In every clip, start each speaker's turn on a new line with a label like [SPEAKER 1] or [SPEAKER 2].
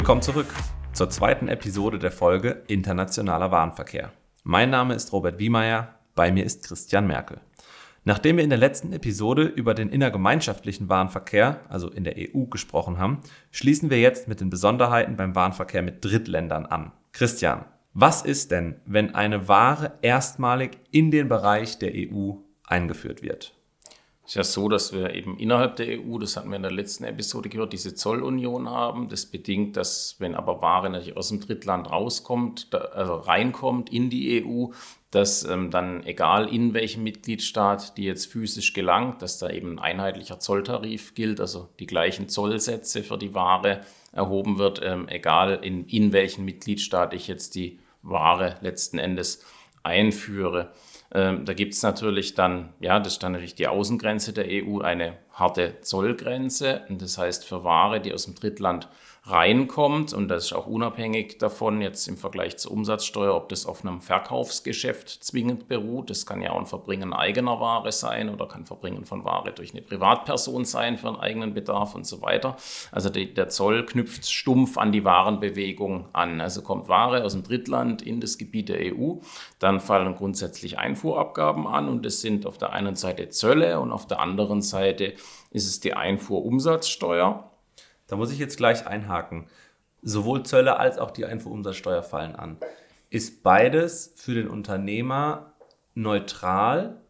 [SPEAKER 1] Willkommen zurück zur zweiten Episode der Folge Internationaler Warenverkehr. Mein Name ist Robert Wiemeyer, bei mir ist Christian Merkel. Nachdem wir in der letzten Episode über den innergemeinschaftlichen Warenverkehr, also in der EU, gesprochen haben, schließen wir jetzt mit den Besonderheiten beim Warenverkehr mit Drittländern an. Christian, was ist denn, wenn eine Ware erstmalig in den Bereich der EU eingeführt wird?
[SPEAKER 2] Es ist ja so, dass wir eben innerhalb der EU, das hatten wir in der letzten Episode gehört, diese Zollunion haben. Das bedingt, dass wenn aber Ware natürlich aus dem Drittland rauskommt, also reinkommt in die EU, dass ähm, dann egal in welchem Mitgliedstaat die jetzt physisch gelangt, dass da eben ein einheitlicher Zolltarif gilt, also die gleichen Zollsätze für die Ware erhoben wird, ähm, egal in, in welchem Mitgliedstaat ich jetzt die Ware letzten Endes einführe. Ähm, da gibt es natürlich dann, ja, das ist dann natürlich die Außengrenze der EU, eine harte Zollgrenze. Und das heißt, für Ware, die aus dem Drittland reinkommt, und das ist auch unabhängig davon, jetzt im Vergleich zur Umsatzsteuer, ob das auf einem Verkaufsgeschäft zwingend beruht. Das kann ja auch ein Verbringen eigener Ware sein oder kann Verbringen von Ware durch eine Privatperson sein für einen eigenen Bedarf und so weiter. Also die, der Zoll knüpft stumpf an die Warenbewegung an. Also kommt Ware aus dem Drittland in das Gebiet der EU, dann fallen grundsätzlich Einfuhrabgaben an und es sind auf der einen Seite Zölle und auf der anderen Seite ist es die Einfuhrumsatzsteuer.
[SPEAKER 1] Da muss ich jetzt gleich einhaken. Sowohl Zölle als auch die Einfuhrumsatzsteuer fallen an. Ist beides für den Unternehmer neutral?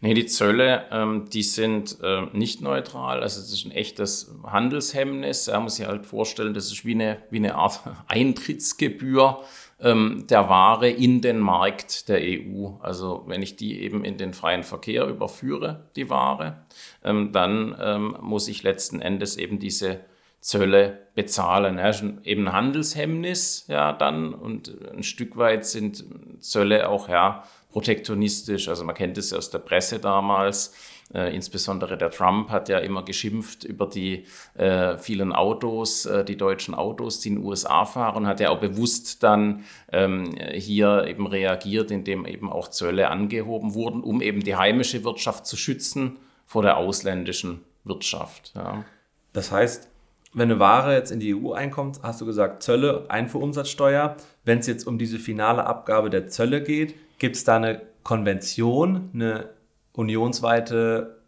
[SPEAKER 2] Nee, die Zölle, ähm, die sind äh, nicht neutral. Also das ist ein echtes Handelshemmnis. Da muss sich halt vorstellen, das ist wie eine, wie eine Art Eintrittsgebühr ähm, der Ware in den Markt der EU. Also wenn ich die eben in den freien Verkehr überführe, die Ware, ähm, dann ähm, muss ich letzten Endes eben diese Zölle bezahlen. Ja, eben Handelshemmnis, ja, dann und ein Stück weit sind Zölle auch ja protektionistisch. Also man kennt es ja aus der Presse damals. Äh, insbesondere der Trump hat ja immer geschimpft über die äh, vielen Autos, äh, die deutschen Autos, die in den USA fahren, hat ja auch bewusst dann ähm, hier eben reagiert, indem eben auch Zölle angehoben wurden, um eben die heimische Wirtschaft zu schützen vor der ausländischen Wirtschaft. Ja.
[SPEAKER 1] Das heißt, wenn eine Ware jetzt in die EU einkommt, hast du gesagt Zölle, Einfuhrumsatzsteuer. Wenn es jetzt um diese finale Abgabe der Zölle geht, gibt es da eine Konvention, eine unionsweite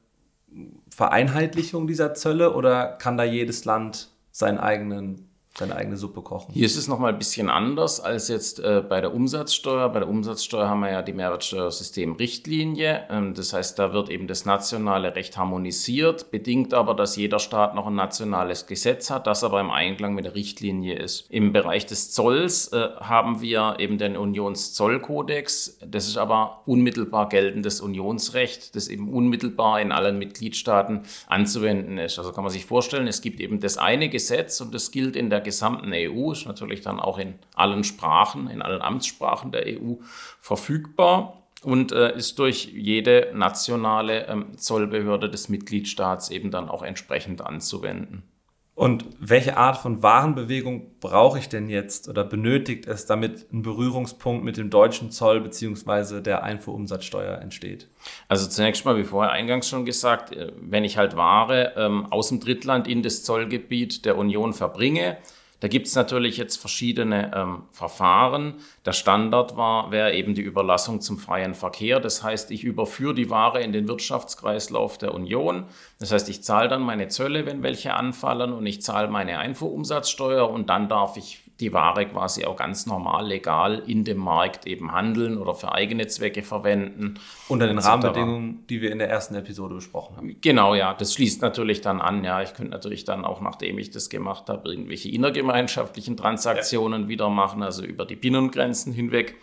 [SPEAKER 1] Vereinheitlichung dieser Zölle oder kann da jedes Land seinen eigenen seine eigene Suppe kochen.
[SPEAKER 2] Hier ist es nochmal ein bisschen anders als jetzt äh, bei der Umsatzsteuer. Bei der Umsatzsteuer haben wir ja die Mehrwertsteuersystem-Richtlinie. Ähm, das heißt, da wird eben das nationale Recht harmonisiert, bedingt aber, dass jeder Staat noch ein nationales Gesetz hat, das aber im Einklang mit der Richtlinie ist. Im Bereich des Zolls äh, haben wir eben den Unionszollkodex. Das ist aber unmittelbar geltendes Unionsrecht, das eben unmittelbar in allen Mitgliedstaaten anzuwenden ist. Also kann man sich vorstellen, es gibt eben das eine Gesetz und das gilt in der gesamten EU, ist natürlich dann auch in allen Sprachen, in allen Amtssprachen der EU verfügbar und äh, ist durch jede nationale ähm, Zollbehörde des Mitgliedstaats eben dann auch entsprechend anzuwenden.
[SPEAKER 1] Und welche Art von Warenbewegung brauche ich denn jetzt oder benötigt es, damit ein Berührungspunkt mit dem deutschen Zoll bzw. der Einfuhrumsatzsteuer entsteht?
[SPEAKER 2] Also zunächst mal, wie vorher eingangs schon gesagt, äh, wenn ich halt Ware ähm, aus dem Drittland in das Zollgebiet der Union verbringe, da gibt es natürlich jetzt verschiedene ähm, Verfahren. Der Standard war, wäre eben die Überlassung zum freien Verkehr. Das heißt, ich überführe die Ware in den Wirtschaftskreislauf der Union. Das heißt, ich zahle dann meine Zölle, wenn welche anfallen, und ich zahle meine Einfuhrumsatzsteuer und dann darf ich die Ware quasi auch ganz normal, legal in dem Markt eben handeln oder für eigene Zwecke verwenden.
[SPEAKER 1] Unter den Rahmenbedingungen, die wir in der ersten Episode besprochen haben.
[SPEAKER 2] Genau, ja. Das schließt natürlich dann an. Ja, ich könnte natürlich dann auch, nachdem ich das gemacht habe, irgendwelche innergemeinschaftlichen Transaktionen ja. wieder machen, also über die Binnengrenzen hinweg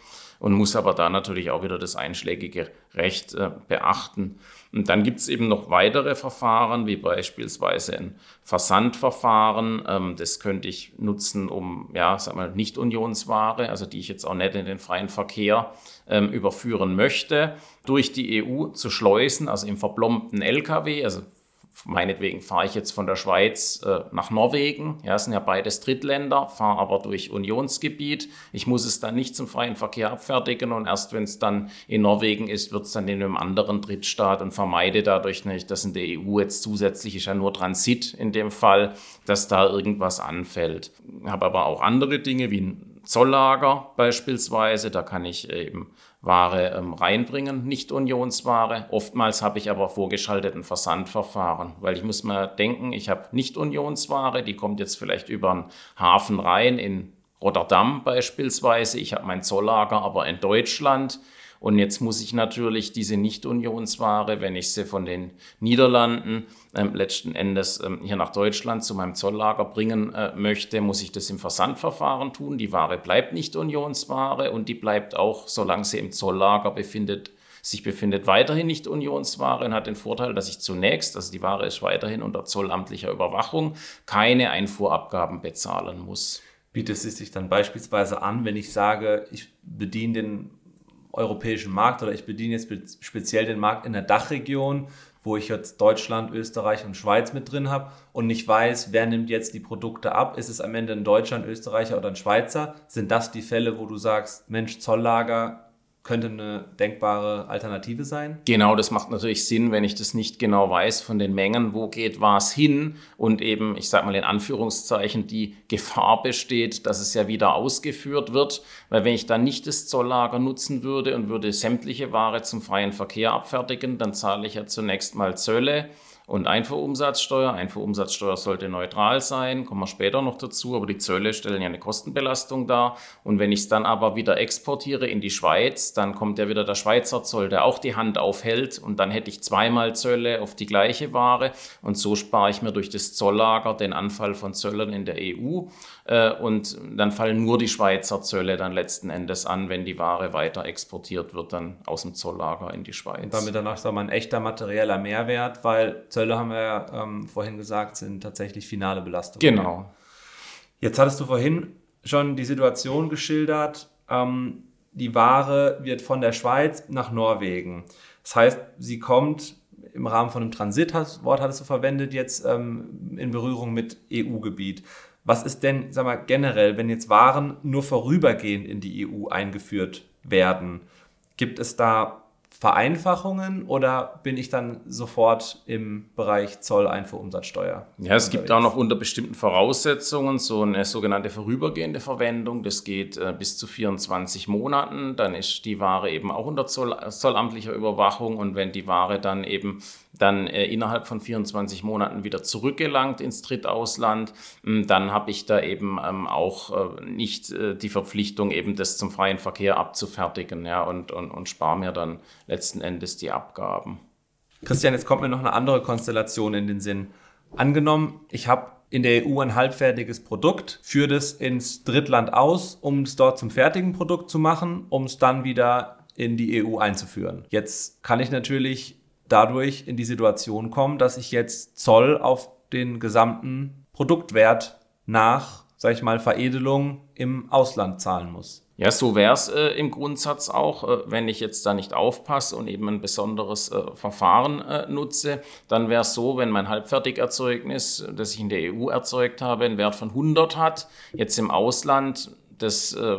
[SPEAKER 2] und muss aber da natürlich auch wieder das einschlägige Recht äh, beachten. Und dann gibt es eben noch weitere Verfahren, wie beispielsweise ein Versandverfahren. Ähm, das könnte ich nutzen, um, ja, sag mal, Nicht-Unionsware, also die ich jetzt auch nicht in den freien Verkehr ähm, überführen möchte, durch die EU zu schleusen, also im verblombten LKW, also meinetwegen fahre ich jetzt von der Schweiz äh, nach Norwegen, ja, sind ja beides Drittländer, fahre aber durch Unionsgebiet. Ich muss es dann nicht zum freien Verkehr abfertigen und erst wenn es dann in Norwegen ist, wird es dann in einem anderen Drittstaat und vermeide dadurch nicht, dass in der EU jetzt zusätzlich ist ja nur Transit in dem Fall, dass da irgendwas anfällt. Habe aber auch andere Dinge wie ein Zolllager beispielsweise, da kann ich eben Ware ähm, reinbringen, nicht Unionsware. Oftmals habe ich aber vorgeschalteten Versandverfahren, weil ich muss mal denken, ich habe nicht Unionsware, die kommt jetzt vielleicht über einen Hafen rein in Rotterdam beispielsweise. Ich habe mein Zolllager aber in Deutschland. Und jetzt muss ich natürlich diese Nicht-Unionsware, wenn ich sie von den Niederlanden ähm, letzten Endes ähm, hier nach Deutschland zu meinem Zolllager bringen äh, möchte, muss ich das im Versandverfahren tun. Die Ware bleibt Nicht-Unionsware und die bleibt auch, solange sie im Zolllager befindet, sich befindet, weiterhin nicht Unionsware und hat den Vorteil, dass ich zunächst, also die Ware ist weiterhin unter zollamtlicher Überwachung, keine Einfuhrabgaben bezahlen muss.
[SPEAKER 1] Bietet es sich dann beispielsweise an, wenn ich sage, ich bediene den europäischen Markt oder ich bediene jetzt speziell den Markt in der Dachregion, wo ich jetzt Deutschland, Österreich und Schweiz mit drin habe und nicht weiß, wer nimmt jetzt die Produkte ab. Ist es am Ende ein Deutscher, ein Österreicher oder ein Schweizer? Sind das die Fälle, wo du sagst, Mensch, Zolllager, könnte eine denkbare Alternative sein?
[SPEAKER 2] Genau, das macht natürlich Sinn, wenn ich das nicht genau weiß von den Mengen, wo geht was hin und eben, ich sage mal in Anführungszeichen, die Gefahr besteht, dass es ja wieder ausgeführt wird, weil wenn ich dann nicht das Zolllager nutzen würde und würde sämtliche Ware zum freien Verkehr abfertigen, dann zahle ich ja zunächst mal Zölle und Einfuhrumsatzsteuer. Einfuhrumsatzsteuer sollte neutral sein, kommen wir später noch dazu, aber die Zölle stellen ja eine Kostenbelastung dar. Und wenn ich es dann aber wieder exportiere in die Schweiz, dann kommt ja wieder der Schweizer Zoll, der auch die Hand aufhält. Und dann hätte ich zweimal Zölle auf die gleiche Ware. Und so spare ich mir durch das Zolllager den Anfall von Zöllern in der EU und dann fallen nur die Schweizer Zölle dann letzten Endes an, wenn die Ware weiter exportiert wird, dann aus dem Zolllager in die Schweiz. Und
[SPEAKER 1] damit danach sagen wir ein echter materieller Mehrwert, weil Zölle, haben wir ja ähm, vorhin gesagt, sind tatsächlich finale Belastungen.
[SPEAKER 2] Genau.
[SPEAKER 1] Jetzt hattest du vorhin schon die Situation geschildert, ähm, die Ware wird von der Schweiz nach Norwegen. Das heißt, sie kommt im Rahmen von einem Transitwort hattest du verwendet, jetzt ähm, in Berührung mit EU-Gebiet. Was ist denn, sag mal, generell, wenn jetzt Waren nur vorübergehend in die EU eingeführt werden? Gibt es da Vereinfachungen oder bin ich dann sofort im Bereich Zoll, Einfuhrumsatzsteuer?
[SPEAKER 2] Ja, es gibt auch noch unter bestimmten Voraussetzungen so eine sogenannte vorübergehende Verwendung. Das geht äh, bis zu 24 Monaten. Dann ist die Ware eben auch unter Zoll, zollamtlicher Überwachung und wenn die Ware dann eben dann äh, innerhalb von 24 Monaten wieder zurückgelangt ins Drittausland, hm, dann habe ich da eben ähm, auch äh, nicht äh, die Verpflichtung, eben das zum freien Verkehr abzufertigen ja, und, und, und spare mir dann letzten Endes die Abgaben.
[SPEAKER 1] Christian, jetzt kommt mir noch eine andere Konstellation in den Sinn. Angenommen, ich habe in der EU ein halbfertiges Produkt, führe das ins Drittland aus, um es dort zum fertigen Produkt zu machen, um es dann wieder in die EU einzuführen. Jetzt kann ich natürlich dadurch in die Situation kommen, dass ich jetzt Zoll auf den gesamten Produktwert nach, sag ich mal, Veredelung im Ausland zahlen muss.
[SPEAKER 2] Ja, so wäre es äh, im Grundsatz auch, äh, wenn ich jetzt da nicht aufpasse und eben ein besonderes äh, Verfahren äh, nutze. Dann wäre es so, wenn mein Halbfertigerzeugnis, das ich in der EU erzeugt habe, einen Wert von 100 hat, jetzt im Ausland das äh,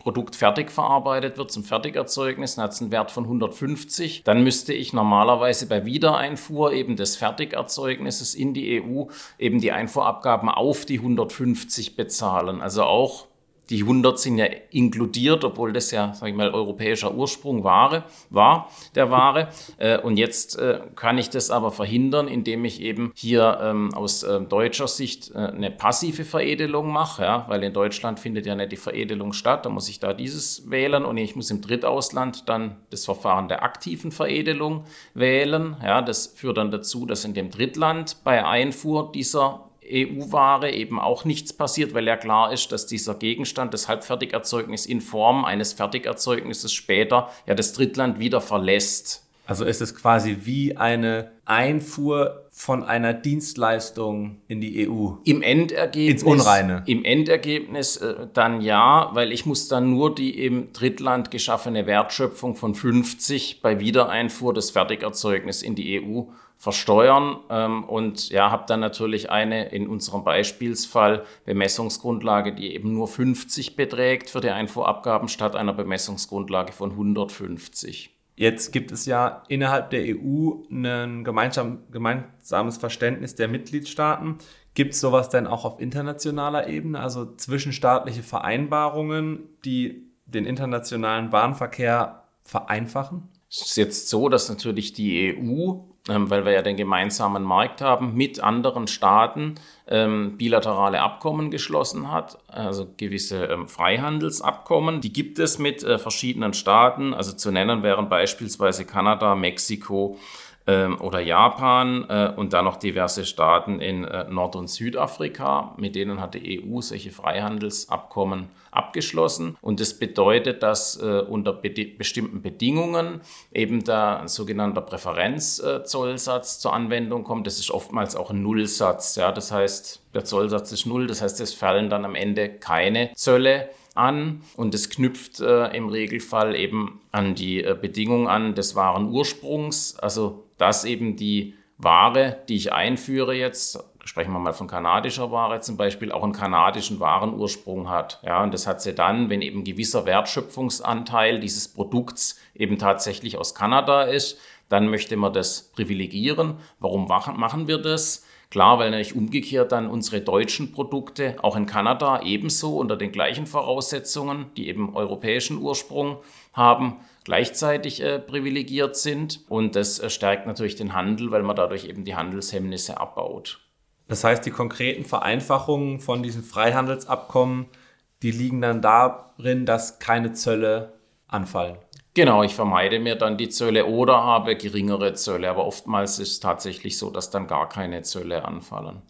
[SPEAKER 2] Produkt fertig verarbeitet wird zum Fertigerzeugnis, dann hat es einen Wert von 150. Dann müsste ich normalerweise bei Wiedereinfuhr eben des Fertigerzeugnisses in die EU eben die Einfuhrabgaben auf die 150 bezahlen. Also auch die 100 sind ja inkludiert, obwohl das ja, sage ich mal, europäischer Ursprung Ware, war, der Ware. Äh, und jetzt äh, kann ich das aber verhindern, indem ich eben hier ähm, aus äh, deutscher Sicht eine passive Veredelung mache, ja, weil in Deutschland findet ja nicht die Veredelung statt. Da muss ich da dieses wählen und ich muss im Drittausland dann das Verfahren der aktiven Veredelung wählen. Ja, das führt dann dazu, dass in dem Drittland bei Einfuhr dieser EU-Ware eben auch nichts passiert, weil ja klar ist, dass dieser Gegenstand, das Halbfertigerzeugnis in Form eines Fertigerzeugnisses später ja das Drittland wieder verlässt.
[SPEAKER 1] Also ist es quasi wie eine Einfuhr von einer Dienstleistung in die EU.
[SPEAKER 2] Im Endergebnis.
[SPEAKER 1] Ins Unreine.
[SPEAKER 2] Im Endergebnis äh, dann ja, weil ich muss dann nur die im Drittland geschaffene Wertschöpfung von 50 bei Wiedereinfuhr des Fertigerzeugnisses in die EU versteuern ähm, und ja, habe dann natürlich eine in unserem Beispielsfall Bemessungsgrundlage, die eben nur 50 beträgt für die Einfuhrabgaben statt einer Bemessungsgrundlage von 150.
[SPEAKER 1] Jetzt gibt es ja innerhalb der EU ein gemeinsam, gemeinsames Verständnis der Mitgliedstaaten. Gibt es sowas denn auch auf internationaler Ebene, also zwischenstaatliche Vereinbarungen, die den internationalen Warenverkehr vereinfachen?
[SPEAKER 2] Es ist jetzt so, dass natürlich die EU weil wir ja den gemeinsamen Markt haben, mit anderen Staaten ähm, bilaterale Abkommen geschlossen hat, also gewisse ähm, Freihandelsabkommen. Die gibt es mit äh, verschiedenen Staaten. Also zu nennen wären beispielsweise Kanada, Mexiko, ähm, oder Japan äh, und dann noch diverse Staaten in äh, Nord- und Südafrika. Mit denen hat die EU solche Freihandelsabkommen abgeschlossen. Und das bedeutet, dass äh, unter be bestimmten Bedingungen eben der sogenannte Präferenzzollsatz zur Anwendung kommt. Das ist oftmals auch ein Nullsatz. Ja? Das heißt, der Zollsatz ist null. Das heißt, es fallen dann am Ende keine Zölle an und es knüpft äh, im Regelfall eben an die äh, Bedingung an des wahren Ursprungs, also dass eben die Ware, die ich einführe jetzt, sprechen wir mal von kanadischer Ware zum Beispiel, auch einen kanadischen Warenursprung hat. Ja, und das hat sie dann, wenn eben gewisser Wertschöpfungsanteil dieses Produkts eben tatsächlich aus Kanada ist, dann möchte man das privilegieren. Warum machen wir das? Klar, weil natürlich umgekehrt dann unsere deutschen Produkte auch in Kanada ebenso unter den gleichen Voraussetzungen, die eben europäischen Ursprung haben, gleichzeitig äh, privilegiert sind. Und das äh, stärkt natürlich den Handel, weil man dadurch eben die Handelshemmnisse abbaut.
[SPEAKER 1] Das heißt, die konkreten Vereinfachungen von diesen Freihandelsabkommen, die liegen dann darin, dass keine Zölle anfallen.
[SPEAKER 2] Genau, ich vermeide mir dann die Zölle oder habe geringere Zölle, aber oftmals ist es tatsächlich so, dass dann gar keine Zölle anfallen.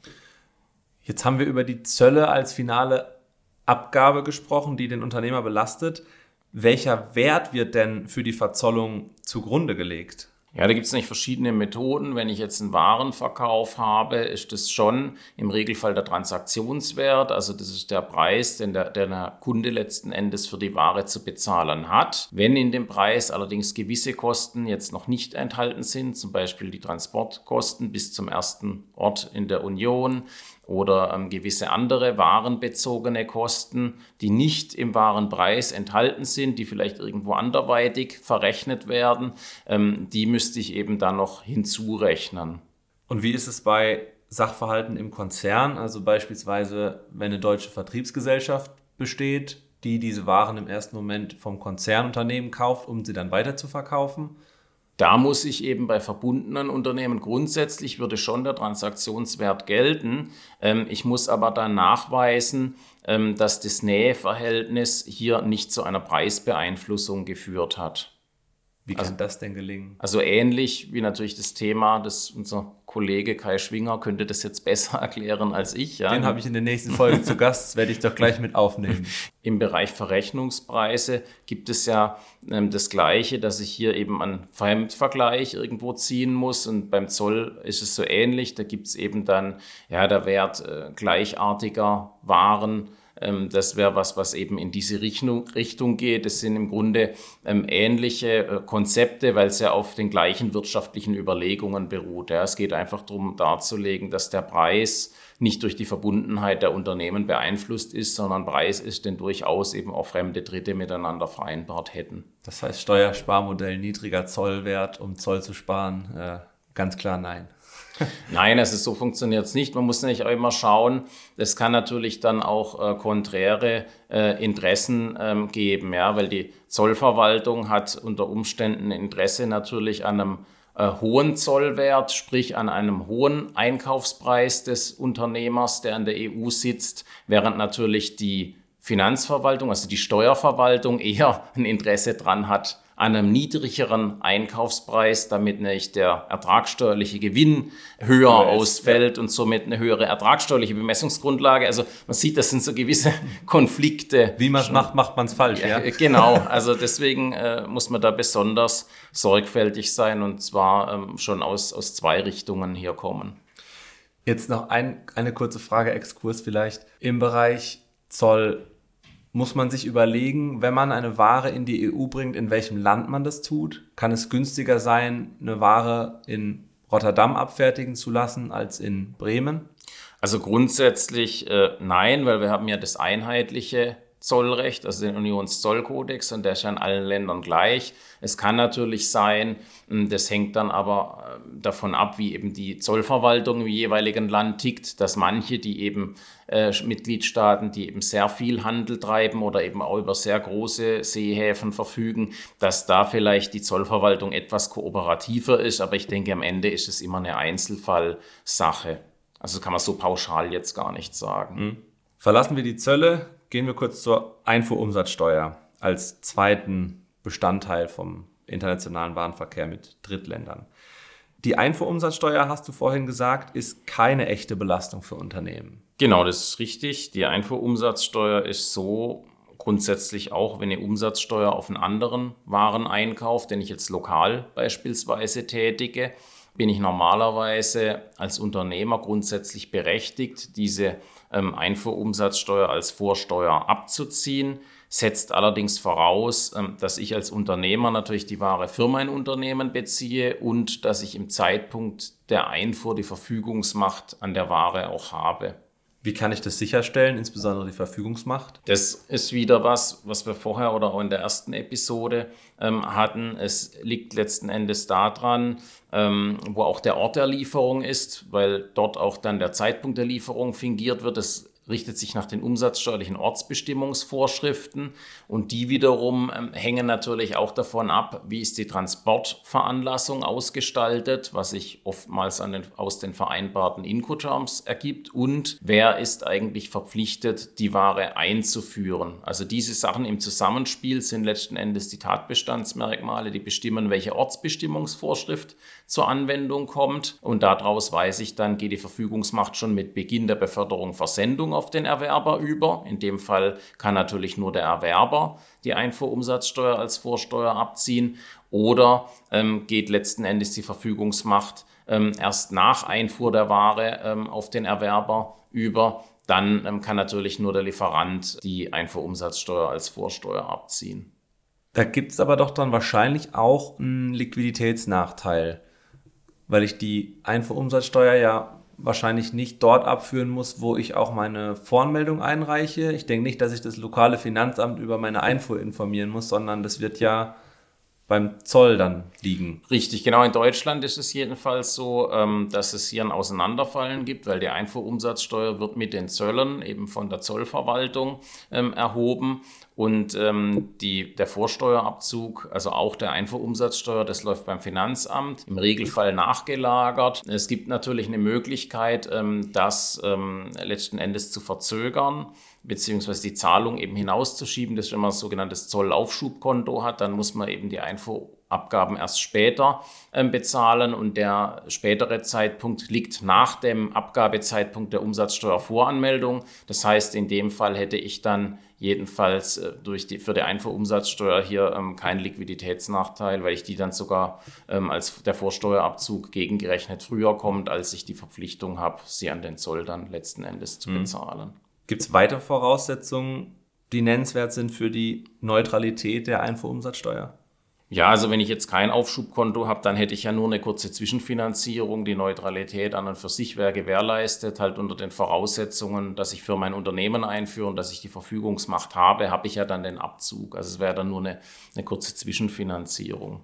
[SPEAKER 1] Jetzt haben wir über die Zölle als finale Abgabe gesprochen, die den Unternehmer belastet. Welcher Wert wird denn für die Verzollung zugrunde gelegt?
[SPEAKER 2] Ja, da gibt es nicht verschiedene Methoden. Wenn ich jetzt einen Warenverkauf habe, ist das schon im Regelfall der Transaktionswert. Also das ist der Preis, den der, den der Kunde letzten Endes für die Ware zu bezahlen hat. Wenn in dem Preis allerdings gewisse Kosten jetzt noch nicht enthalten sind, zum Beispiel die Transportkosten bis zum ersten Ort in der Union, oder ähm, gewisse andere warenbezogene Kosten, die nicht im Warenpreis enthalten sind, die vielleicht irgendwo anderweitig verrechnet werden, ähm, die müsste ich eben dann noch hinzurechnen.
[SPEAKER 1] Und wie ist es bei Sachverhalten im Konzern? Also beispielsweise, wenn eine deutsche Vertriebsgesellschaft besteht, die diese Waren im ersten Moment vom Konzernunternehmen kauft, um sie dann weiter zu verkaufen?
[SPEAKER 2] Da muss ich eben bei verbundenen Unternehmen grundsätzlich würde schon der Transaktionswert gelten. Ähm, ich muss aber dann nachweisen, ähm, dass das Näheverhältnis hier nicht zu einer Preisbeeinflussung geführt hat.
[SPEAKER 1] Wie kann also, das denn gelingen?
[SPEAKER 2] Also ähnlich wie natürlich das Thema, das unser Kollege Kai Schwinger könnte das jetzt besser erklären als ich.
[SPEAKER 1] Ja. Den habe ich in der nächsten Folge zu Gast, das werde ich doch gleich mit aufnehmen.
[SPEAKER 2] Im Bereich Verrechnungspreise gibt es ja ähm, das Gleiche, dass ich hier eben einen Fremdvergleich irgendwo ziehen muss und beim Zoll ist es so ähnlich. Da gibt es eben dann ja der Wert äh, gleichartiger Waren das wäre was, was eben in diese Richtung, Richtung geht. Es sind im Grunde ähm, ähnliche äh, Konzepte, weil es ja auf den gleichen wirtschaftlichen Überlegungen beruht. Ja. Es geht einfach darum darzulegen, dass der Preis nicht durch die Verbundenheit der Unternehmen beeinflusst ist, sondern Preis ist, den durchaus eben auch fremde Dritte miteinander vereinbart hätten.
[SPEAKER 1] Das heißt Steuersparmodell, niedriger Zollwert, um Zoll zu sparen, äh, ganz klar nein.
[SPEAKER 2] Nein, also so funktioniert es nicht. Man muss nicht immer schauen, es kann natürlich dann auch äh, konträre äh, Interessen ähm, geben, ja, weil die Zollverwaltung hat unter Umständen Interesse natürlich an einem äh, hohen Zollwert, sprich an einem hohen Einkaufspreis des Unternehmers, der in der EU sitzt, während natürlich die Finanzverwaltung, also die Steuerverwaltung eher ein Interesse dran hat an einem niedrigeren Einkaufspreis, damit nicht der ertragssteuerliche Gewinn höher ja, ausfällt ja. und somit eine höhere ertragssteuerliche Bemessungsgrundlage. Also man sieht, das sind so gewisse Konflikte.
[SPEAKER 1] Wie man es macht, macht man es falsch. Ja,
[SPEAKER 2] ja, Genau, also deswegen äh, muss man da besonders sorgfältig sein und zwar ähm, schon aus, aus zwei Richtungen hier kommen.
[SPEAKER 1] Jetzt noch ein, eine kurze Frage, Exkurs vielleicht. Im Bereich Zoll muss man sich überlegen, wenn man eine Ware in die EU bringt, in welchem Land man das tut. Kann es günstiger sein, eine Ware in Rotterdam abfertigen zu lassen als in Bremen?
[SPEAKER 2] Also grundsätzlich äh, nein, weil wir haben ja das einheitliche Zollrecht, also den Unionszollkodex, und der ist ja in allen Ländern gleich. Es kann natürlich sein, hm, das hängt dann aber äh, davon ab, wie eben die Zollverwaltung im jeweiligen Land tickt, dass manche, die eben äh, Mitgliedstaaten, die eben sehr viel Handel treiben oder eben auch über sehr große Seehäfen verfügen, dass da vielleicht die Zollverwaltung etwas kooperativer ist. Aber ich denke, am Ende ist es immer eine Einzelfallsache. Also kann man so pauschal jetzt gar nicht sagen. Mhm.
[SPEAKER 1] Verlassen wir die Zölle, gehen wir kurz zur Einfuhrumsatzsteuer als zweiten Bestandteil vom internationalen Warenverkehr mit Drittländern. Die Einfuhrumsatzsteuer, hast du vorhin gesagt, ist keine echte Belastung für Unternehmen.
[SPEAKER 2] Genau, das ist richtig. Die Einfuhrumsatzsteuer ist so grundsätzlich auch, wenn ihr Umsatzsteuer auf einen anderen Wareneinkauf, den ich jetzt lokal beispielsweise tätige, bin ich normalerweise als Unternehmer grundsätzlich berechtigt, diese ähm, Einfuhrumsatzsteuer als Vorsteuer abzuziehen, setzt allerdings voraus, ähm, dass ich als Unternehmer natürlich die Ware für mein Unternehmen beziehe und dass ich im Zeitpunkt der Einfuhr die Verfügungsmacht an der Ware auch habe.
[SPEAKER 1] Wie kann ich das sicherstellen, insbesondere die Verfügungsmacht?
[SPEAKER 2] Das ist wieder was, was wir vorher oder auch in der ersten Episode ähm, hatten. Es liegt letzten Endes daran, ähm, wo auch der Ort der Lieferung ist, weil dort auch dann der Zeitpunkt der Lieferung fingiert wird. Es richtet sich nach den umsatzsteuerlichen Ortsbestimmungsvorschriften. Und die wiederum ähm, hängen natürlich auch davon ab, wie ist die Transportveranlassung ausgestaltet, was sich oftmals den, aus den vereinbarten Incoterms ergibt. Und wer ist eigentlich verpflichtet, die Ware einzuführen. Also diese Sachen im Zusammenspiel sind letzten Endes die Tatbestandsmerkmale, die bestimmen, welche Ortsbestimmungsvorschrift zur Anwendung kommt. Und daraus weiß ich dann, geht die Verfügungsmacht schon mit Beginn der Beförderung Versendung auf den Erwerber über. In dem Fall kann natürlich nur der Erwerber die Einfuhrumsatzsteuer als Vorsteuer abziehen oder ähm, geht letzten Endes die Verfügungsmacht ähm, erst nach Einfuhr der Ware ähm, auf den Erwerber über. Dann ähm, kann natürlich nur der Lieferant die Einfuhrumsatzsteuer als Vorsteuer abziehen.
[SPEAKER 1] Da gibt es aber doch dann wahrscheinlich auch einen Liquiditätsnachteil, weil ich die Einfuhrumsatzsteuer ja wahrscheinlich nicht dort abführen muss, wo ich auch meine Voranmeldung einreiche. Ich denke nicht, dass ich das lokale Finanzamt über meine Einfuhr informieren muss, sondern das wird ja beim Zoll dann liegen.
[SPEAKER 2] Richtig, genau. In Deutschland ist es jedenfalls so, ähm, dass es hier ein Auseinanderfallen gibt, weil die Einfuhrumsatzsteuer wird mit den Zöllen eben von der Zollverwaltung ähm, erhoben und ähm, die, der Vorsteuerabzug, also auch der Einfuhrumsatzsteuer, das läuft beim Finanzamt, im Regelfall nachgelagert. Es gibt natürlich eine Möglichkeit, das letzten Endes zu verzögern beziehungsweise die Zahlung eben hinauszuschieben. Das ist, wenn man ein sogenanntes Zollaufschubkonto hat, dann muss man eben die Einfuhrabgaben erst später äh, bezahlen und der spätere Zeitpunkt liegt nach dem Abgabezeitpunkt der Umsatzsteuervoranmeldung. Das heißt, in dem Fall hätte ich dann jedenfalls äh, durch die, für die Einfuhrumsatzsteuer hier ähm, keinen Liquiditätsnachteil, weil ich die dann sogar ähm, als der Vorsteuerabzug gegengerechnet früher kommt, als ich die Verpflichtung habe, sie an den Zoll dann letzten Endes zu mhm. bezahlen.
[SPEAKER 1] Gibt es weitere Voraussetzungen, die nennenswert sind für die Neutralität der Einfuhrumsatzsteuer?
[SPEAKER 2] Ja, also wenn ich jetzt kein Aufschubkonto habe, dann hätte ich ja nur eine kurze Zwischenfinanzierung. Die Neutralität an und für sich wäre gewährleistet, halt unter den Voraussetzungen, dass ich für mein Unternehmen einführe und dass ich die Verfügungsmacht habe, habe ich ja dann den Abzug. Also es wäre dann nur eine, eine kurze Zwischenfinanzierung.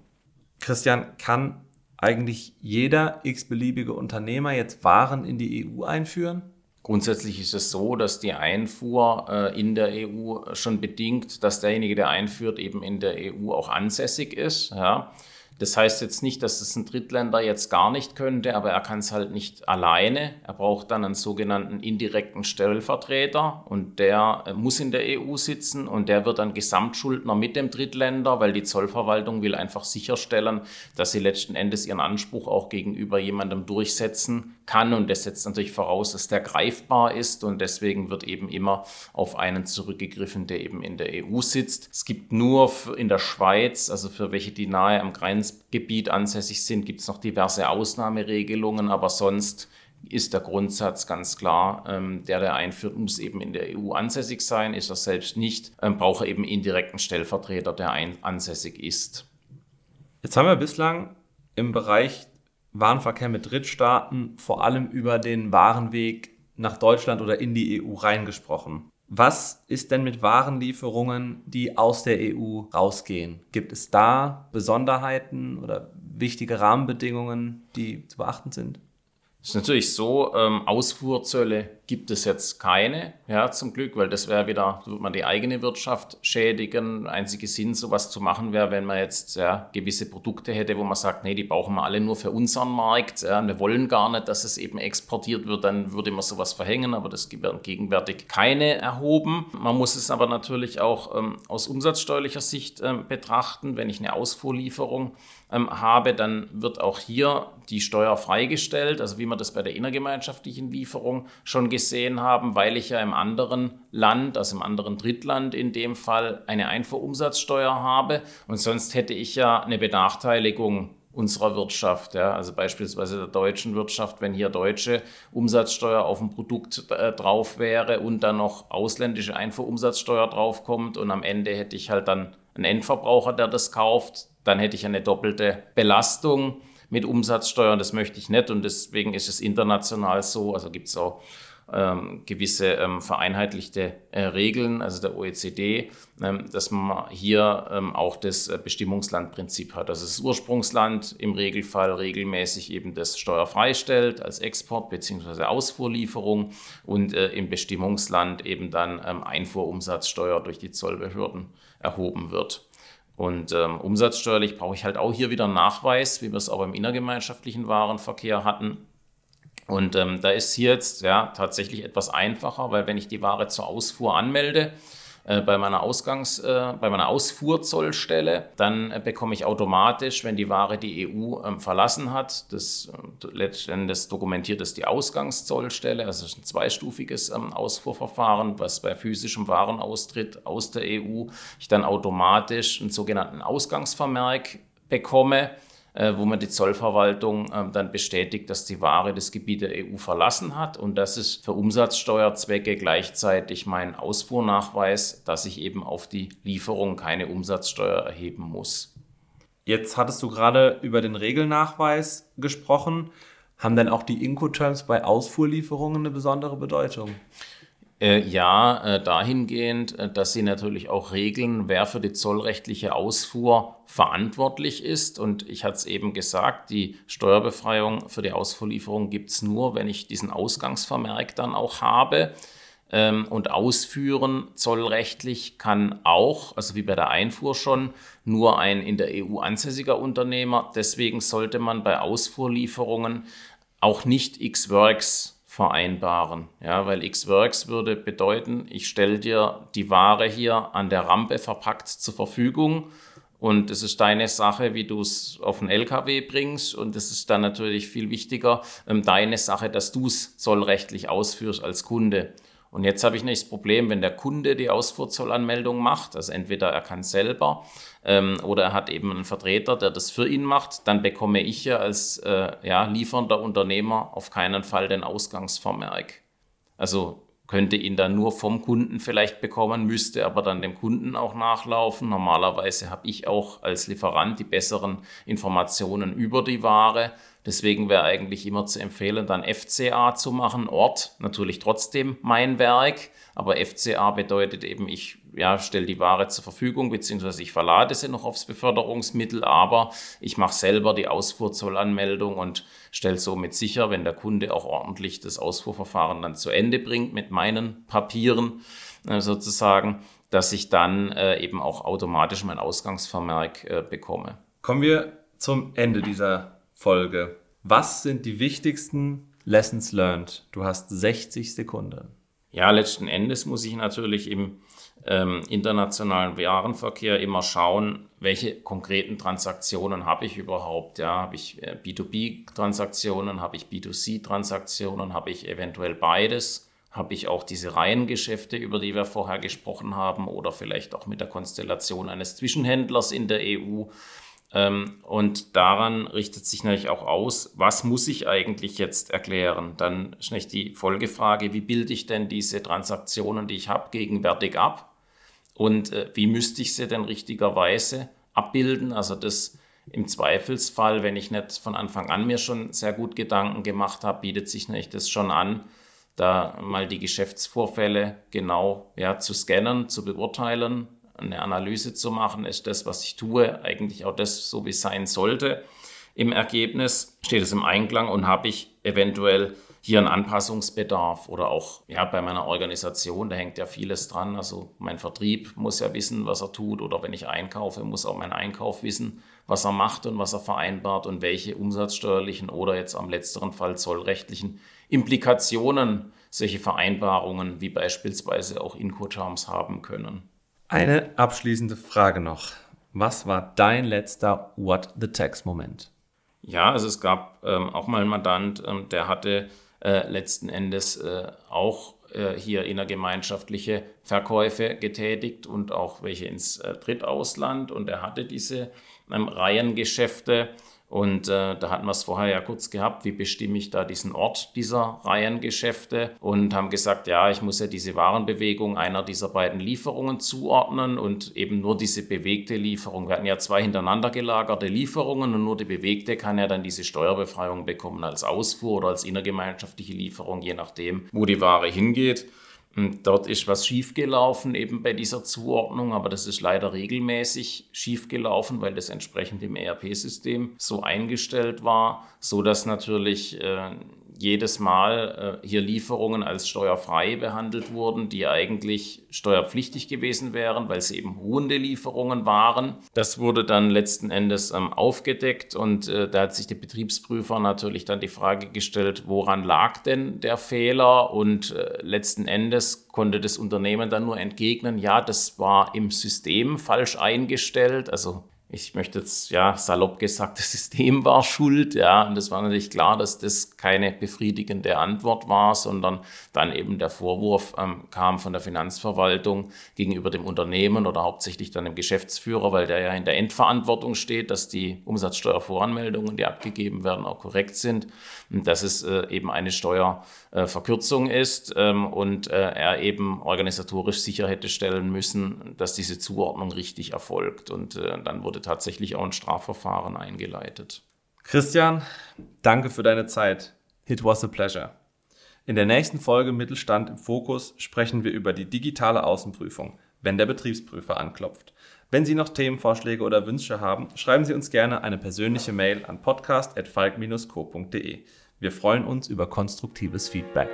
[SPEAKER 1] Christian, kann eigentlich jeder x-beliebige Unternehmer jetzt Waren in die EU einführen?
[SPEAKER 2] Grundsätzlich ist es so, dass die Einfuhr äh, in der EU schon bedingt, dass derjenige, der einführt, eben in der EU auch ansässig ist. Ja. Das heißt jetzt nicht, dass es ein Drittländer jetzt gar nicht könnte, aber er kann es halt nicht alleine. Er braucht dann einen sogenannten indirekten Stellvertreter und der äh, muss in der EU sitzen und der wird dann Gesamtschuldner mit dem Drittländer, weil die Zollverwaltung will einfach sicherstellen, dass sie letzten Endes ihren Anspruch auch gegenüber jemandem durchsetzen kann und das setzt natürlich voraus, dass der greifbar ist und deswegen wird eben immer auf einen zurückgegriffen, der eben in der EU sitzt. Es gibt nur in der Schweiz, also für welche die nahe am Grenzgebiet ansässig sind, gibt es noch diverse Ausnahmeregelungen, aber sonst ist der Grundsatz ganz klar, ähm, der, der einführt, muss eben in der EU ansässig sein. Ist er selbst nicht, ähm, braucht er eben indirekten Stellvertreter, der ein, ansässig ist.
[SPEAKER 1] Jetzt haben wir bislang im Bereich Warenverkehr mit Drittstaaten vor allem über den Warenweg nach Deutschland oder in die EU reingesprochen. Was ist denn mit Warenlieferungen, die aus der EU rausgehen? Gibt es da Besonderheiten oder wichtige Rahmenbedingungen, die zu beachten sind?
[SPEAKER 2] Ist natürlich so, ähm, Ausfuhrzölle gibt es jetzt keine, ja, zum Glück, weil das wäre wieder, würde man die eigene Wirtschaft schädigen. Einzige Sinn, sowas zu machen, wäre, wenn man jetzt ja, gewisse Produkte hätte, wo man sagt, nee, die brauchen wir alle nur für unseren Markt. Ja, wir wollen gar nicht, dass es eben exportiert wird, dann würde man sowas verhängen, aber das werden gegenwärtig keine erhoben. Man muss es aber natürlich auch ähm, aus umsatzsteuerlicher Sicht ähm, betrachten, wenn ich eine Ausfuhrlieferung ähm, habe, dann wird auch hier die Steuer freigestellt, also wie wir das bei der innergemeinschaftlichen Lieferung schon gesehen haben, weil ich ja im anderen Land, also im anderen Drittland in dem Fall, eine Einfuhrumsatzsteuer habe. Und sonst hätte ich ja eine Benachteiligung unserer Wirtschaft, ja, also beispielsweise der deutschen Wirtschaft, wenn hier deutsche Umsatzsteuer auf dem Produkt äh, drauf wäre und dann noch ausländische Einfuhrumsatzsteuer draufkommt und am Ende hätte ich halt dann einen Endverbraucher, der das kauft, dann hätte ich eine doppelte Belastung mit Umsatzsteuern. Das möchte ich nicht und deswegen ist es international so. Also gibt es auch ähm, gewisse ähm, vereinheitlichte äh, Regeln, also der OECD, ähm, dass man hier ähm, auch das äh, Bestimmungslandprinzip hat. Also das Ursprungsland im Regelfall regelmäßig eben das steuerfrei stellt als Export- bzw. Ausfuhrlieferung und äh, im Bestimmungsland eben dann ähm, Einfuhrumsatzsteuer durch die Zollbehörden erhoben wird. Und ähm, umsatzsteuerlich brauche ich halt auch hier wieder einen Nachweis, wie wir es auch im innergemeinschaftlichen Warenverkehr hatten. Und ähm, da ist hier jetzt ja tatsächlich etwas einfacher, weil wenn ich die Ware zur Ausfuhr anmelde, bei meiner Ausgangs, äh, bei meiner Ausfuhrzollstelle, dann äh, bekomme ich automatisch, wenn die Ware die EU ähm, verlassen hat, das letztendlich dokumentiert es die Ausgangszollstelle, also ein zweistufiges ähm, Ausfuhrverfahren, was bei physischem Warenaustritt aus der EU ich dann automatisch einen sogenannten Ausgangsvermerk bekomme. äh, wo man die Zollverwaltung ähm, dann bestätigt, dass die Ware das Gebiet der EU verlassen hat. Und das ist für Umsatzsteuerzwecke gleichzeitig mein Ausfuhrnachweis, dass ich eben auf die Lieferung keine Umsatzsteuer erheben muss.
[SPEAKER 1] Jetzt hattest du gerade über den Regelnachweis gesprochen. Haben denn auch die Incoterms bei Ausfuhrlieferungen eine besondere Bedeutung?
[SPEAKER 2] Äh, ja, äh, dahingehend, äh, dass sie natürlich auch regeln, wer für die zollrechtliche Ausfuhr verantwortlich ist. Und ich hatte es eben gesagt, die Steuerbefreiung für die Ausfuhrlieferung gibt es nur, wenn ich diesen Ausgangsvermerk dann auch habe. Ähm, und ausführen zollrechtlich kann auch, also wie bei der Einfuhr schon, nur ein in der EU ansässiger Unternehmer. Deswegen sollte man bei Ausfuhrlieferungen auch nicht X-Works vereinbaren. Ja, weil X-Works würde bedeuten, ich stelle dir die Ware hier an der Rampe verpackt zur Verfügung und es ist deine Sache, wie du es auf den LKW bringst und es ist dann natürlich viel wichtiger, ähm, deine Sache, dass du es zollrechtlich ausführst als Kunde. Und jetzt habe ich nicht das Problem, wenn der Kunde die Ausfuhrzollanmeldung macht, also entweder er kann selber ähm, oder er hat eben einen Vertreter, der das für ihn macht, dann bekomme ich ja als äh, ja, liefernder Unternehmer auf keinen Fall den Ausgangsvermerk. Also könnte ihn dann nur vom Kunden vielleicht bekommen, müsste aber dann dem Kunden auch nachlaufen. Normalerweise habe ich auch als Lieferant die besseren Informationen über die Ware. Deswegen wäre eigentlich immer zu empfehlen, dann FCA zu machen. Ort natürlich trotzdem mein Werk, aber FCA bedeutet eben, ich ja, stelle die Ware zur Verfügung, beziehungsweise ich verlade sie noch aufs Beförderungsmittel, aber ich mache selber die Ausfuhrzollanmeldung und stelle somit sicher, wenn der Kunde auch ordentlich das Ausfuhrverfahren dann zu Ende bringt mit meinen Papieren äh, sozusagen, dass ich dann äh, eben auch automatisch mein Ausgangsvermerk äh, bekomme.
[SPEAKER 1] Kommen wir zum Ende dieser Folge. Was sind die wichtigsten Lessons learned? Du hast 60 Sekunden.
[SPEAKER 2] Ja, letzten Endes muss ich natürlich im ähm, internationalen Warenverkehr immer schauen, welche konkreten Transaktionen habe ich überhaupt. Ja, habe ich äh, B2B-Transaktionen, habe ich B2C-Transaktionen, habe ich eventuell beides habe ich auch diese Reihengeschäfte, über die wir vorher gesprochen haben, oder vielleicht auch mit der Konstellation eines Zwischenhändlers in der EU. Ähm, und daran richtet sich natürlich auch aus, was muss ich eigentlich jetzt erklären? Dann ist die Folgefrage, wie bilde ich denn diese Transaktionen, die ich habe, gegenwärtig ab? Und äh, wie müsste ich sie denn richtigerweise abbilden? Also das im Zweifelsfall, wenn ich nicht von Anfang an mir schon sehr gut Gedanken gemacht habe, bietet sich natürlich das schon an, da mal die Geschäftsvorfälle genau ja, zu scannen, zu beurteilen, eine Analyse zu machen, ist das, was ich tue, eigentlich auch das, so wie es sein sollte. Im Ergebnis steht es im Einklang und habe ich eventuell hier einen Anpassungsbedarf oder auch ja, bei meiner Organisation, da hängt ja vieles dran. Also mein Vertrieb muss ja wissen, was er tut oder wenn ich einkaufe, muss auch mein Einkauf wissen, was er macht und was er vereinbart und welche umsatzsteuerlichen oder jetzt am letzteren Fall zollrechtlichen Implikationen solche Vereinbarungen wie beispielsweise auch Incoterms haben können.
[SPEAKER 1] Eine abschließende Frage noch. Was war dein letzter What the Tax Moment?
[SPEAKER 2] Ja, also es gab ähm, auch mal einen Mandant, ähm, der hatte äh, letzten Endes äh, auch äh, hier innergemeinschaftliche Verkäufe getätigt und auch welche ins äh, Drittausland. Und er hatte diese ähm, Reihengeschäfte und äh, da hatten wir es vorher ja kurz gehabt, wie bestimme ich da diesen Ort dieser Reihengeschäfte und haben gesagt, ja, ich muss ja diese Warenbewegung einer dieser beiden Lieferungen zuordnen und eben nur diese bewegte Lieferung. Wir hatten ja zwei hintereinander gelagerte Lieferungen und nur die bewegte kann ja dann diese Steuerbefreiung bekommen als Ausfuhr oder als innergemeinschaftliche Lieferung, je nachdem, wo die Ware hingeht. Und dort ist was schiefgelaufen eben bei dieser Zuordnung, aber das ist leider regelmäßig schiefgelaufen, weil das entsprechend im ERP-System so eingestellt war, so dass natürlich äh, jedes Mal äh, hier Lieferungen als steuerfrei behandelt wurden, die eigentlich steuerpflichtig gewesen wären, weil sie eben ruhende Lieferungen waren. Das wurde dann letzten Endes ähm, aufgedeckt und äh, da hat sich der Betriebsprüfer natürlich dann die Frage gestellt, woran lag denn der Fehler? Und äh, letzten Endes konnte das Unternehmen dann nur entgegnen, ja, das war im System falsch eingestellt. Also ich möchte jetzt, ja, salopp gesagt, das System war schuld, ja, und es war natürlich klar, dass das keine befriedigende Antwort war, sondern dann eben der Vorwurf ähm, kam von der Finanzverwaltung gegenüber dem Unternehmen oder hauptsächlich dann dem Geschäftsführer, weil der ja in der Endverantwortung steht, dass die Umsatzsteuervoranmeldungen, die abgegeben werden, auch korrekt sind. Und dass es äh, eben eine Steuerverkürzung äh, ist ähm, und äh, er eben organisatorisch sicher hätte stellen müssen, dass diese Zuordnung richtig erfolgt und äh, dann wurde tatsächlich auch ein Strafverfahren eingeleitet.
[SPEAKER 1] Christian, danke für deine Zeit. It was a pleasure. In der nächsten Folge Mittelstand im Fokus sprechen wir über die digitale Außenprüfung, wenn der Betriebsprüfer anklopft. Wenn Sie noch Themenvorschläge oder Wünsche haben, schreiben Sie uns gerne eine persönliche Mail an podcast.falk-co.de. Wir freuen uns über konstruktives Feedback.